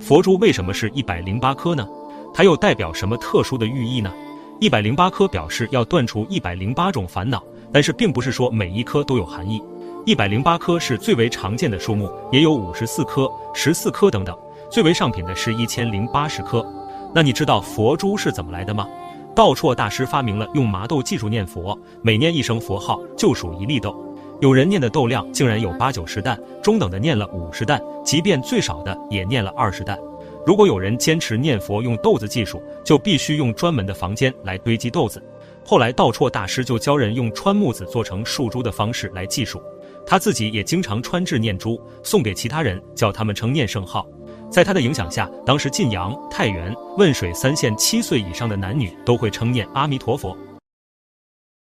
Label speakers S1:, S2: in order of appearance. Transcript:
S1: 佛珠为什么是一百零八颗呢？它又代表什么特殊的寓意呢？一百零八颗表示要断除一百零八种烦恼，但是并不是说每一颗都有含义。一百零八颗是最为常见的数目，也有五十四颗、十四颗等等。最为上品的是一千零八十颗。那你知道佛珠是怎么来的吗？道绰大师发明了用麻豆技术念佛，每念一声佛号就数一粒豆。有人念的豆量竟然有八九十担，中等的念了五十担，即便最少的也念了二十担。如果有人坚持念佛用豆子计数，就必须用专门的房间来堆积豆子。后来道绰大师就教人用穿木子做成树珠的方式来计数，他自己也经常穿制念珠送给其他人，叫他们称念圣号。在他的影响下，当时晋阳、太原、汶水三县七岁以上的男女都会称念阿弥陀佛。